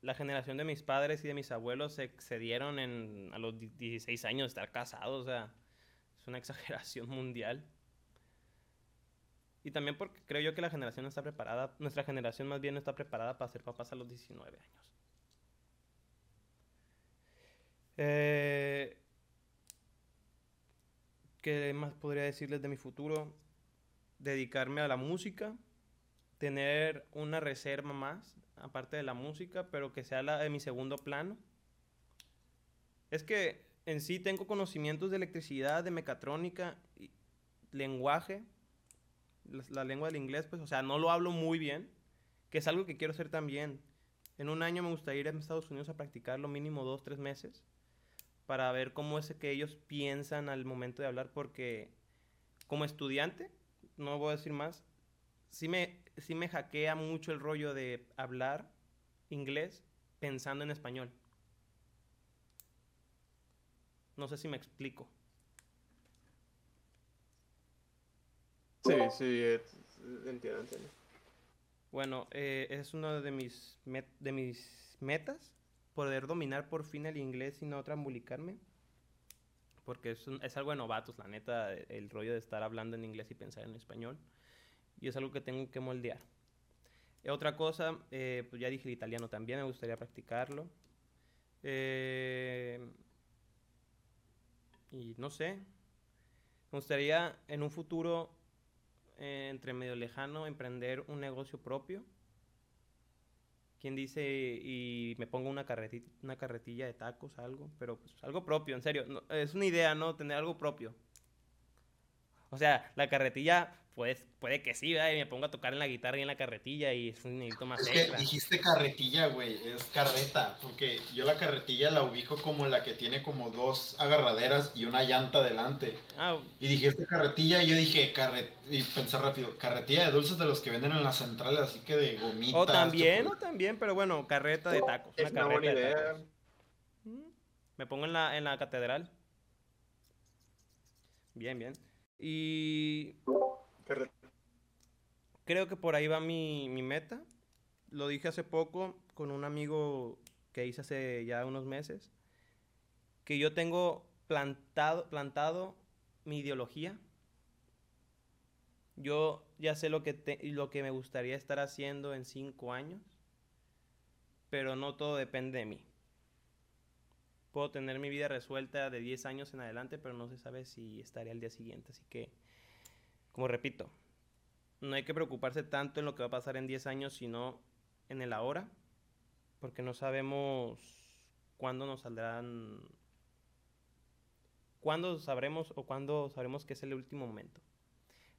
la generación de mis padres y de mis abuelos se excedieron en, a los 16 años de estar casados, o sea, es una *laughs* exageración mundial. Y también porque creo yo que la generación no está preparada, nuestra generación más bien no está preparada para ser papás a los 19 años. Eh, ¿Qué más podría decirles de mi futuro? Dedicarme a la música, tener una reserva más, aparte de la música, pero que sea la de mi segundo plano. Es que en sí tengo conocimientos de electricidad, de mecatrónica, y lenguaje, la, lengua del inglés, pues, o sea, no lo hablo muy bien, que es algo que quiero hacer también. En un año me gustaría ir a Estados Unidos a practicarlo mínimo dos, tres meses, para ver cómo es que ellos piensan al momento de hablar, porque como estudiante, no voy a decir más, sí me, sí me hackea mucho el rollo de hablar inglés pensando en español. No sé si me explico. Sí, sí, entiendo, entiendo. Bueno, eh, es una de mis, de mis metas, poder dominar por fin el inglés y no trambulicarme. Porque es, un, es algo de novatos, la neta, el rollo de estar hablando en inglés y pensar en español. Y es algo que tengo que moldear. Eh, otra cosa, eh, pues ya dije el italiano también, me gustaría practicarlo. Eh, y no sé, me gustaría en un futuro eh, entre medio lejano emprender un negocio propio. ¿Quién dice y me pongo una, carreti- una carretilla de tacos, algo? Pero pues, algo propio, en serio. es una idea, ¿no? Tener algo propio. O sea, la carretilla, pues, puede que sí, ¿verdad? Y me pongo a tocar en la guitarra y en la carretilla y es un necesito más Es que dijiste carretilla, güey, es carreta, porque yo la carretilla la ubico como la que tiene como dos agarraderas y una llanta adelante. Ah, Y dijiste carretilla y yo dije, carret y pensé rápido, carretilla de dulces de los que venden en las centrales, así que de gomitas. o también, o también, pero bueno, carreta de tacos. Es una carreta buena de idea. tacos. Mm, Me pongo en la, en la catedral. Bien, bien. Y creo que por ahí va mi, mi meta. Lo dije hace poco con un amigo que hice hace ya unos meses. Que yo tengo plantado, plantado mi ideología. Yo ya sé lo que, te- lo que me gustaría estar haciendo en cinco años. Pero no todo depende de mí. Puedo tener mi vida resuelta de 10 años en adelante, pero no se sabe si estaré al día siguiente. Así que, como repito, no hay que preocuparse tanto en lo que va a pasar en 10 años, sino en el ahora, porque no sabemos cuándo nos saldrán, cuándo sabremos o cuándo sabremos que es el último momento.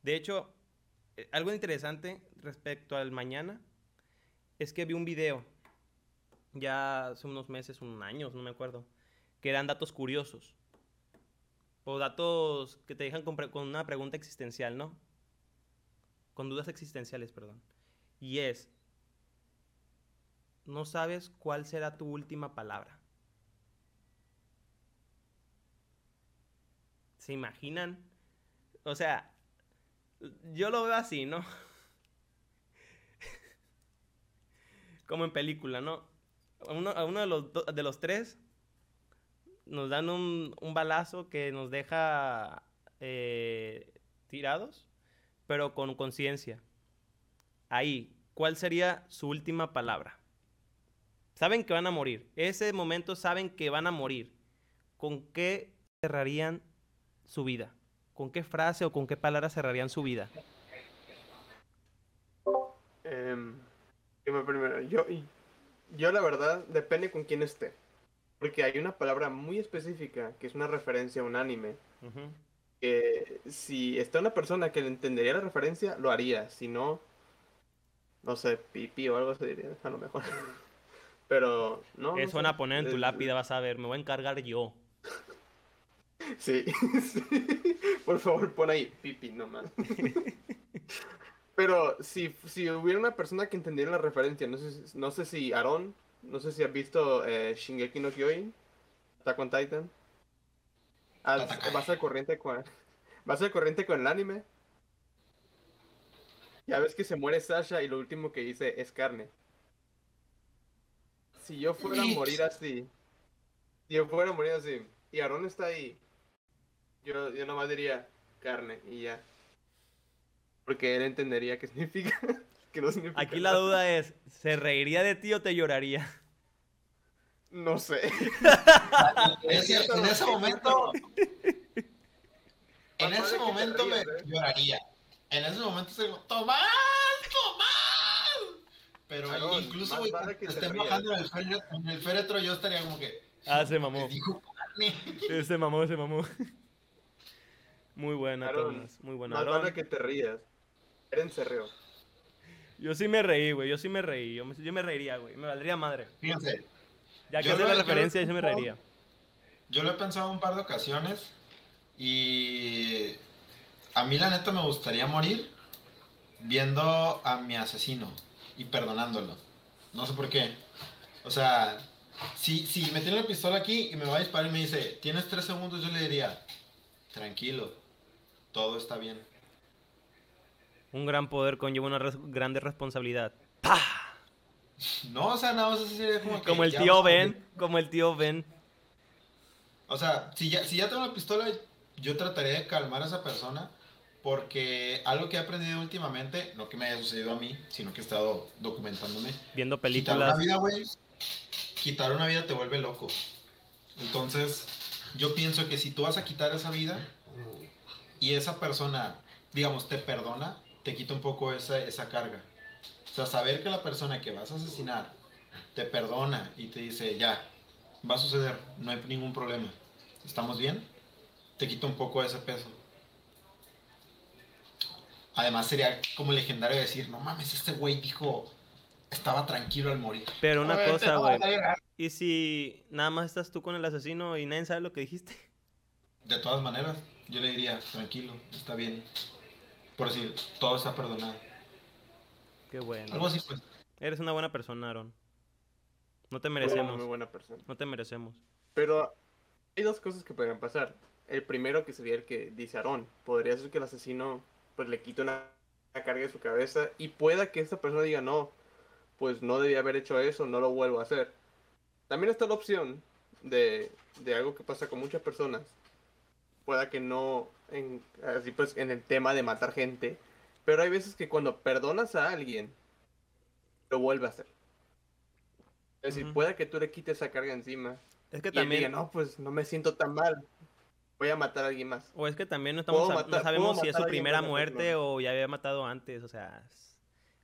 De hecho, eh, algo interesante respecto al mañana es que vi un video ya hace unos meses, un año, no me acuerdo, que eran datos curiosos. O datos que te dejan con, una pregunta existencial, ¿no? Con dudas existenciales, perdón. Y es, no sabes cuál será tu última palabra. ¿Se imaginan? O sea, yo lo veo así, ¿no? *laughs* Como en película, ¿no? A uno, a uno de, los, de los tres nos dan un, un balazo que nos deja eh, tirados, pero con conciencia. Ahí, ¿cuál sería su última palabra? Saben que van a morir. Ese momento saben que van a morir. ¿Con qué cerrarían su vida? ¿Con qué frase o con qué palabra cerrarían su vida? Em, primero, yo, yo la verdad depende con quién esté. Porque hay una palabra muy específica que es una referencia a un anime. Ujú. Que si está una persona que le entendería la referencia, lo haría. Si no, no sé, pipi o algo se diría, a lo mejor. *laughs* Pero no. no Eso van sé, a poner en tu lápida, vas a ver. Me voy a encargar yo. *laughs* Sí, *laughs* sí. Por favor, pon ahí pipi nomás. Pero si, si hubiera una persona que entendiera la referencia, no sé, no sé si Aaron, no sé si has visto eh, Shingeki no Kyojin, Attack on Titan. Vas al corriente con vas al corriente con el anime. Ya ves que se muere Sasha y lo último que dice es carne. Si yo fuera a morir así, si yo fuera a morir así, y Aaron está ahí, yo, yo nomás diría carne y ya. Porque él entendería qué significa. *laughs* que no significa Aquí la nada. duda es, ¿se reiría de ti o te lloraría? No sé. *laughs* En ese, en ese momento, en ese momento me ¿eh? lloraría. En ese momento sería como, ¡Tomás! ¡Tomás! Pero incluso, güey, cuando estén bajando en el, féretro, en el féretro, yo estaría como que. Ah, se mamó. "Me dijo carne". Se mamó, se mamó. Muy buena, Aaron, Tomás. Muy buena. Más vale que te rías. Eren se rió. Yo sí me reí, güey. Yo sí me reí. Yo me, yo me reiría, güey. Me valdría madre. Fíjense, Ya que Yo lo- la referencia, yo me reiría. yo lo he pensado un par de ocasiones y a mí la neta me gustaría morir viendo a mi asesino y perdonándolo. No sé por qué. O sea, si, si me tiene la pistola aquí y me va a disparar y me dice, tienes tres segundos, yo le diría, tranquilo, todo está bien. Un gran poder conlleva una res- grande responsabilidad. No, o sea, nada más así sería como que Como el tío. Ben. Como el tío Ben. O sea, si ya, si ya tengo la pistola, yo trataría de calmar a esa persona porque algo que he aprendido últimamente, no que me haya sucedido a mí, sino que he estado documentándome. Viendo Quitar una películas. vida, güey, quitar una vida te vuelve loco. Entonces, yo pienso que si tú vas a quitar esa vida y esa persona, digamos, te perdona, te quita un poco esa, esa carga. O sea, saber que la persona que vas a asesinar te perdona y te dice, ya, va a suceder, no hay ningún problema, ¿estamos bien? Te quita un poco de ese peso. Además sería como legendario decir, no mames, este güey dijo, estaba tranquilo al morir. Pero una te cosa, güey. ¿Y si nada más estás tú con el asesino y nadie sabe lo que dijiste? De todas maneras, yo le diría, tranquilo, está bien. Por decir, todo está perdonado. Qué bueno. Algo así, pues. Eres una buena persona, Aaron. No te Una merecemos. muy buena persona. No te merecemos. Pero hay dos cosas que podrían pasar. El primero que sería el que dice Aarón. Podría ser que el asesino pues le quite una, una carga de su cabeza y pueda que esta persona diga no, pues no debía haber hecho eso, no lo vuelvo a hacer. También está la opción de, de algo que pasa con muchas personas. Pueda que no, en, así pues, en el tema de matar gente. Pero hay veces que cuando perdonas a alguien, lo vuelve a hacer. Es decir, pueda que tú le quites esa carga encima Es que y él diga, también. no, pues no me siento tan mal. Voy a matar a alguien más. O es que también no, estamos, Puedo sab- no matar- sabemos si es matar su a primera muerte persona. o ya había matado antes. O sea, es,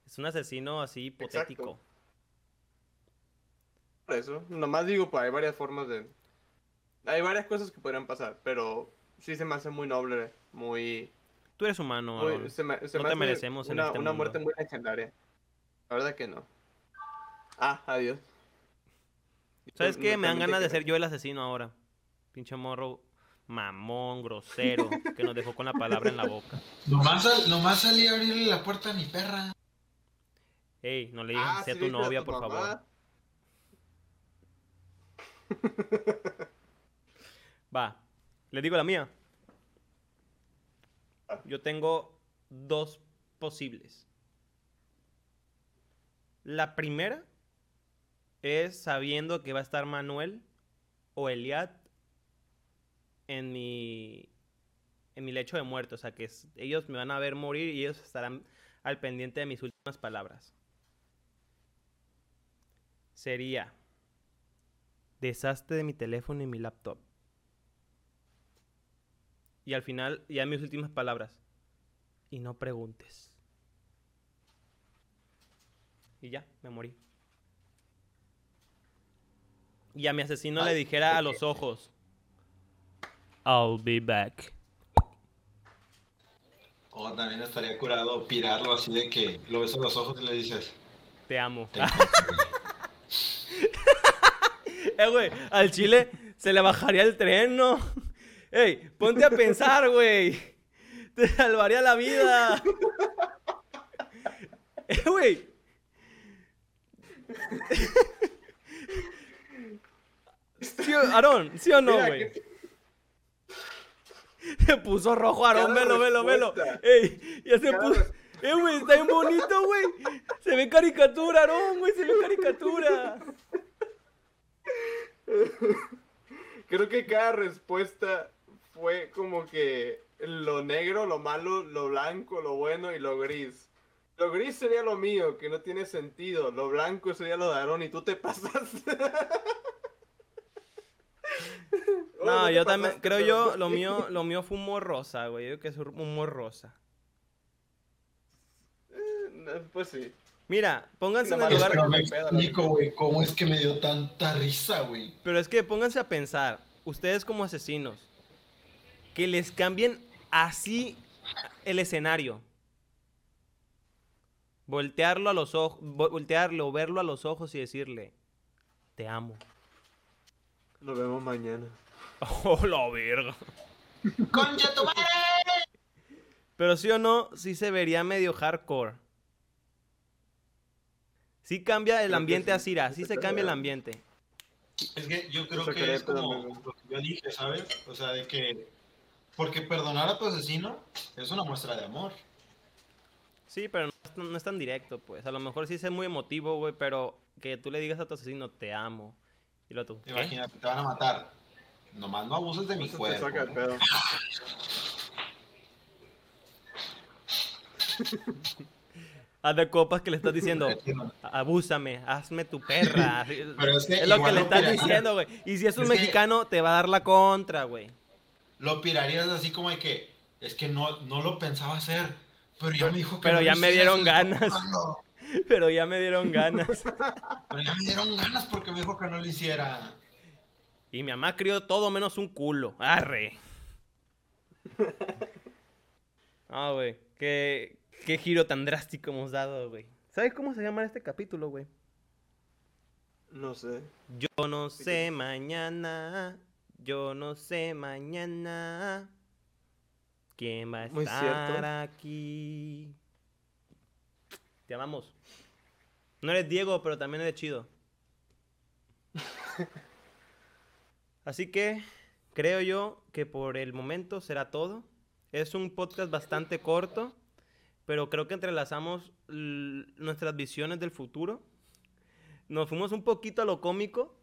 es un asesino así hipotético. Por eso, nomás digo, pues hay varias formas de... Hay varias cosas que podrían pasar, pero sí se me hace muy noble, muy... Tú eres humano, muy- Aaron. se me, se No me te merecemos en una, este una mundo. muerte muy legendaria. La verdad que no. Ah, adiós. ¿Sabes qué? no Me dan ganas de ser yo el asesino ahora. Pinche morro mamón, grosero, que nos dejó con la palabra en la boca. Nomás, sal- nomás salí a abrirle la puerta a mi perra. Ey, no le digas Ah, así a sí, tu novia, tu por mamá. favor. Va, le digo la mía. Ah. Yo tengo dos posibles. La primera es sabiendo que va a estar Manuel o Eliad en mi en mi lecho de muerte, o sea que es- ellos me van a ver morir y ellos estarán al pendiente de mis últimas palabras. Sería deshazte de mi teléfono y mi laptop. Y al final, ya mis últimas palabras. Y no preguntes. Y ya, me morí. Y a mi asesino le dijera a los ojos. I'll be back. O también estaría curado pirarlo así de que lo ves a los ojos y le dices, Te amo. "Te amo". *laughs* Eh, güey, al chile se le bajaría el tren, ¿no? Ey, ponte a pensar, güey. Te salvaría la vida. *laughs* Eh, güey. ¿Sí Aarón, ¿sí o no, güey? que- Se puso rojo, Aarón, velo, velo, velo. Ey, ya se Cada puso. Eh, güey, está bien bonito, güey. Se ve caricatura, Aarón, güey, se ve caricatura. Creo que cada respuesta fue como que lo negro, lo malo, lo blanco, lo bueno y lo gris. Lo gris sería lo mío, que no tiene sentido. Lo blanco sería lo de Aarón y tú te *laughs* pasas. No, yo también, creo yo, lo mío, lo mío fue humor rosa, güey. Yo creo que es humor rosa. Pues sí. Mira, pónganse en el lugar. Pero me explico, güey, cómo es que me dio tanta risa, güey. Pero es que pónganse a pensar, ustedes como asesinos, que les cambien así el escenario. Voltearlo a los ojos, voltearlo, verlo a los ojos y decirle, te amo. Nos vemos mañana. *laughs* Oh, la verga. *laughs* ¡Concha tu madre! Pero sí o no, sí se vería medio hardcore. Sí cambia el ambiente sí. a Cira, sí se cambia el ambiente. Es que yo creo que es como lo que yo dije, ¿sabes? O sea, de que... Porque perdonar a tu asesino es una muestra de amor. Sí, pero no, es- no es tan directo, pues. A lo mejor sí es muy emotivo, güey, pero que tú le digas a tu asesino, te amo. Y lo tú, ¿qué? Imagínate, te van a matar. Nomás no abuses de mi Eso te cuerpo. saca el pedo. *laughs* Haz de copas que le estás diciendo, *laughs* abúsame, hazme tu perra. *laughs* Pero es que es lo que le estás diciendo, güey. Y si es un Es que- mexicano, te va a dar la contra, güey. Lo pirarías así como de que... Es que no, no lo pensaba hacer. Pero ya me dijo que Pero no ya me dieron ganas. tratando". *laughs* Pero ya me dieron ganas. *laughs* Pero ya me dieron ganas porque me dijo que no lo hiciera. Y mi mamá crió todo menos un culo. Arre. *laughs* Ah, güey. Qué, qué giro tan drástico hemos dado, güey. ¿Sabes cómo se llama este capítulo, güey? No sé. Yo no sé mañana. Yo no sé mañana. ¿Quién va a Muy estar cierto. aquí? Te amamos. No eres Diego, pero también eres chido. *laughs* Así que creo yo que por el momento será todo. Es un podcast bastante corto, pero creo que entrelazamos nuestras visiones del futuro. Nos fuimos un poquito a lo cómico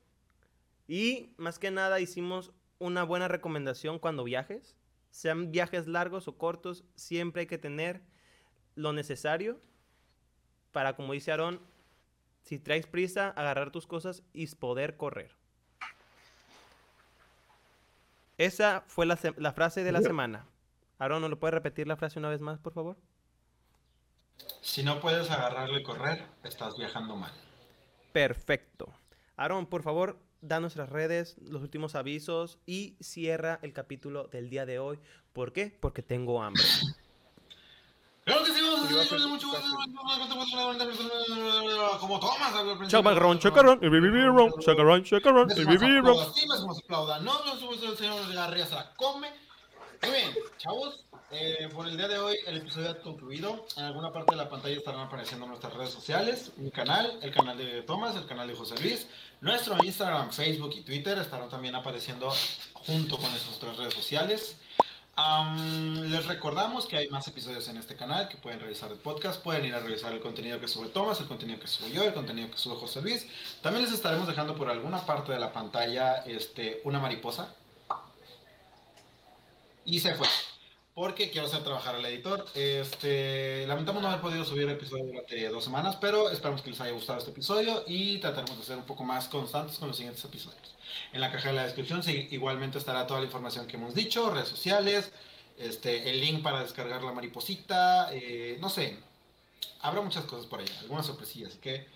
y más que nada hicimos una buena recomendación cuando viajes. Sean viajes largos o cortos, siempre hay que tener lo necesario para, como dice Aarón, si traes prisa, agarrar tus cosas y poder correr. Esa fue la, se- la frase de la semana. Aarón, ¿no lo puedes repetir la frase una vez más, por favor? Si no puedes agarrarlo y correr, estás viajando mal. Perfecto. Aarón, por favor, da nuestras redes, los últimos avisos y cierra el capítulo del día de hoy. ¿Por qué? Porque tengo hambre. Claro que sí, vamos a Sí, va a hacer ser mucho fácil. como Tomás. al principio. Chacarrón, chacarrón, y bibirón, chacarrón, chacarrón, y Déjame se bibirón. aplauda, sí, me se aplauda. No, no, no, el señor de Garría se la come. Muy bien, chavos. Eh, por el día de hoy el episodio ha concluido. En alguna parte de la pantalla estarán apareciendo nuestras redes sociales, mi canal, el canal de Tomás, el canal de José Luis. Nuestro Instagram, Facebook y Twitter estarán también apareciendo junto con esas tres redes sociales. Les recordamos que hay más episodios en este canal que pueden revisar el podcast, pueden ir a revisar el contenido que sube Tomás, el contenido que sube yo, el contenido que sube José Luis. También les estaremos dejando por alguna parte de la pantalla este, una mariposa. Y se fue. Porque quiero hacer trabajar al editor. Este, lamentamos no haber podido subir el episodio durante dos semanas, pero esperamos que les haya gustado este episodio y trataremos de ser un poco más constantes con los siguientes episodios. En la caja de la descripción igualmente estará toda la información que hemos dicho, redes sociales, este, el link para descargar la mariposita, eh, no sé, habrá muchas cosas por allá, algunas sorpresillas, así que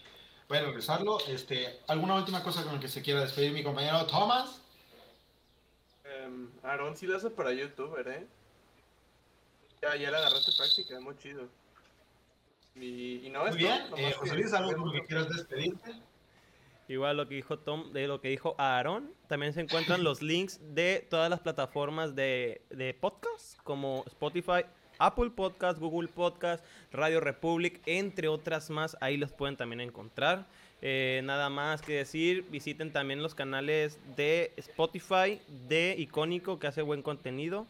voy a regresarlo. Este, ¿Alguna última cosa con la que se quiera despedir mi compañero Thomas? Em, Aarón sí lo hace para youtuber, ¿eh? Ya, ya le agarraste práctica, muy chido. Y, y no es Muy bien, todo, eh, José que- Luis, ¿algo que quieras despedirte? Igual lo que dijo Tom, de lo que dijo Aaron, también se encuentran los links de todas las plataformas de, de podcast, como Spotify, Apple Podcast, Google Podcast, Radio Republic, entre otras más, ahí los pueden también encontrar. Eh, nada más que decir, visiten también los canales de Spotify, de Icónico, que hace buen contenido.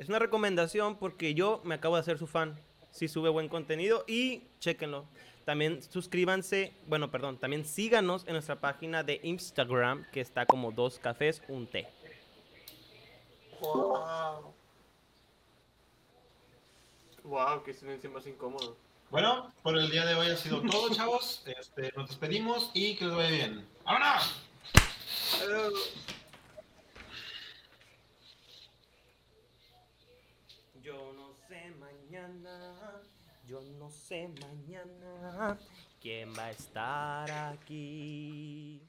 Es una recomendación porque yo me acabo de hacer su fan. Sí sube buen contenido y chéquenlo. También suscríbanse, bueno, perdón, también síganos en nuestra página de Instagram que está como dos cafés, un té. Wow. Wow, qué silencio más incómodo. Bueno, por el día de hoy ha sido todo, chavos. Este, nos despedimos y que les vaya bien. ¡Vámonos! Adiós. Yo no sé mañana, yo no sé mañana quién va a estar aquí.